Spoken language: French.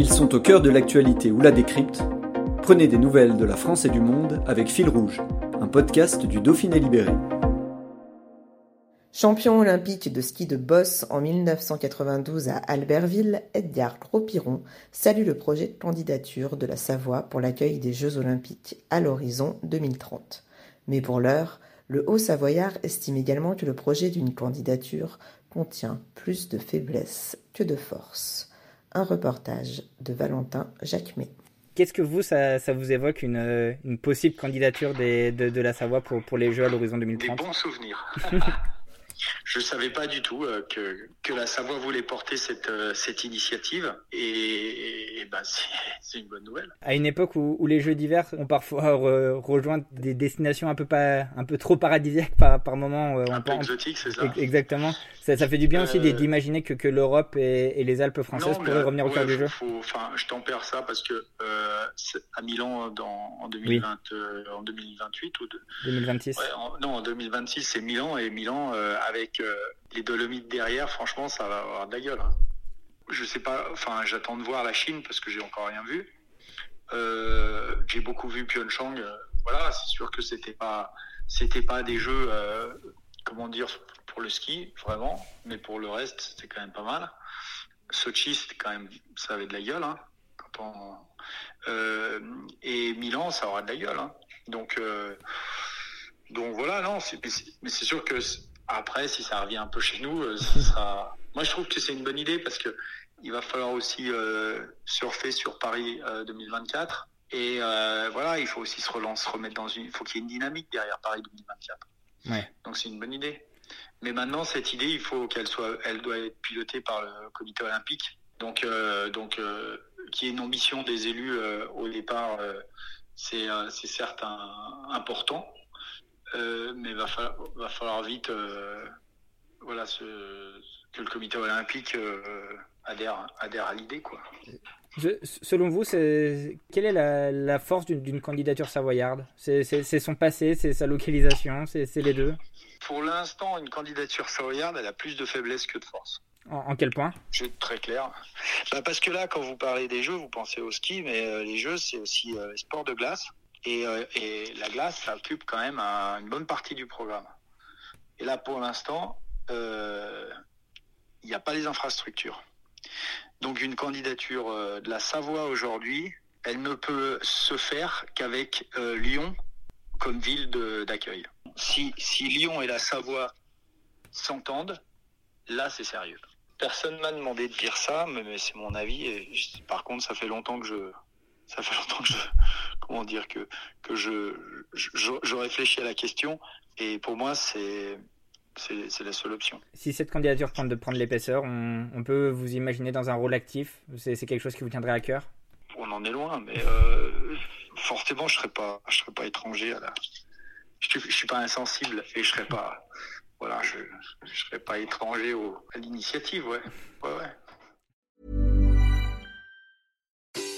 Ils sont au cœur de l'actualité ou la décrypte. Prenez des nouvelles de la France et du monde avec Fil Rouge, un podcast du Dauphiné Libéré. Champion olympique de ski de boss en 1992 à Albertville, Edgar Gros-Piron salue le projet de candidature de la Savoie pour l'accueil des Jeux olympiques à l'horizon 2030. Mais pour l'heure, le Haut-Savoyard estime également que le projet d'une candidature contient plus de faiblesses que de force. Un reportage de Valentin Jacquemet. Qu'est-ce que vous, ça, vous évoque une, une possible candidature des, de, de, la Savoie pour, pour les Jeux à l'horizon 2030 Des bons souvenirs. je ne savais pas du tout euh, que, que la Savoie voulait porter cette, euh, cette initiative et, et ben c'est une bonne nouvelle. À une époque où, où les Jeux d'hiver ont parfois re, rejoint des destinations un peu, pas, un peu trop paradisiaques par, par moment. Euh, un peu exotique, c'est ça Exactement. Ça, ça, fait du bien aussi d'imaginer que, que l'Europe et, et, les Alpes françaises non, pourraient revenir au cœur du jeu. Enfin, je tempère ça parce que euh, à Milan dans, en, 2020, oui. euh, en 2028 ou de, 2026 ouais, en, Non, en 2026 c'est Milan et Milan euh, avec les Dolomites derrière, franchement, ça va avoir de la gueule. Hein. Je sais pas, enfin, j'attends de voir la Chine parce que j'ai encore rien vu. Euh, j'ai beaucoup vu Pyeongchang. Euh, voilà, c'est sûr que c'était pas, c'était pas des jeux, euh, comment dire, pour le ski vraiment, mais pour le reste, c'était quand même pas mal. Sochi, c'était quand même, ça avait de la gueule. Hein, euh, et Milan, ça aura de la gueule. Hein. Donc, donc voilà, non, mais c'est sûr que après, si ça revient un peu chez nous, ça sera. Moi, je trouve que c'est une bonne idée parce que il va falloir aussi euh, surfer sur Paris euh, 2024 et euh, voilà, il faut aussi se relancer, se remettre dans une. Il faut qu'il y ait une dynamique derrière Paris 2024. Ouais. Donc c'est une bonne idée. Mais maintenant, cette idée, il faut qu'elle soit, elle doit être pilotée par le Comité olympique. Donc, donc, qui est une ambition des élus au départ, c'est c'est certes un, important. Euh, mais va falloir, va falloir vite euh, voilà, ce, que le comité olympique euh, adhère, adhère à l'idée. quoi. Je, selon vous, quelle est la, la force d'une, candidature savoyarde? C'est, son passé, c'est sa localisation, c'est, les deux? Pour l'instant, une candidature savoyarde, elle a plus de faiblesse que de force. En, quel point? Je vais être très clair. Bah parce que là, quand vous parlez des jeux, vous pensez au ski, mais les jeux, c'est aussi les sports de glace. Et, euh, et, la glace, ça occupe quand même un, une bonne partie du programme. Et là, pour l'instant, il euh, n'y a pas les infrastructures. Donc, une candidature euh, de la Savoie aujourd'hui, elle ne peut se faire qu'avec Lyon comme ville d'accueil. Si, Lyon et la Savoie s'entendent, là, c'est sérieux. Personne m'a demandé de dire ça, mais, c'est mon avis. Par contre, ça fait longtemps que je, ça fait longtemps que je, comment dire, que, que je, je, je réfléchis à la question et pour moi, c'est, c'est, la seule option. Si cette candidature tente de prendre l'épaisseur, on, on peut vous imaginer dans un rôle actif? C'est, quelque chose qui vous tiendrait à cœur? On en est loin, mais euh, forcément, je serais pas, je serais pas étranger à la. Je, je suis pas insensible et je serais pas, voilà, je, je serais pas étranger au, à l'initiative, ouais, ouais, ouais.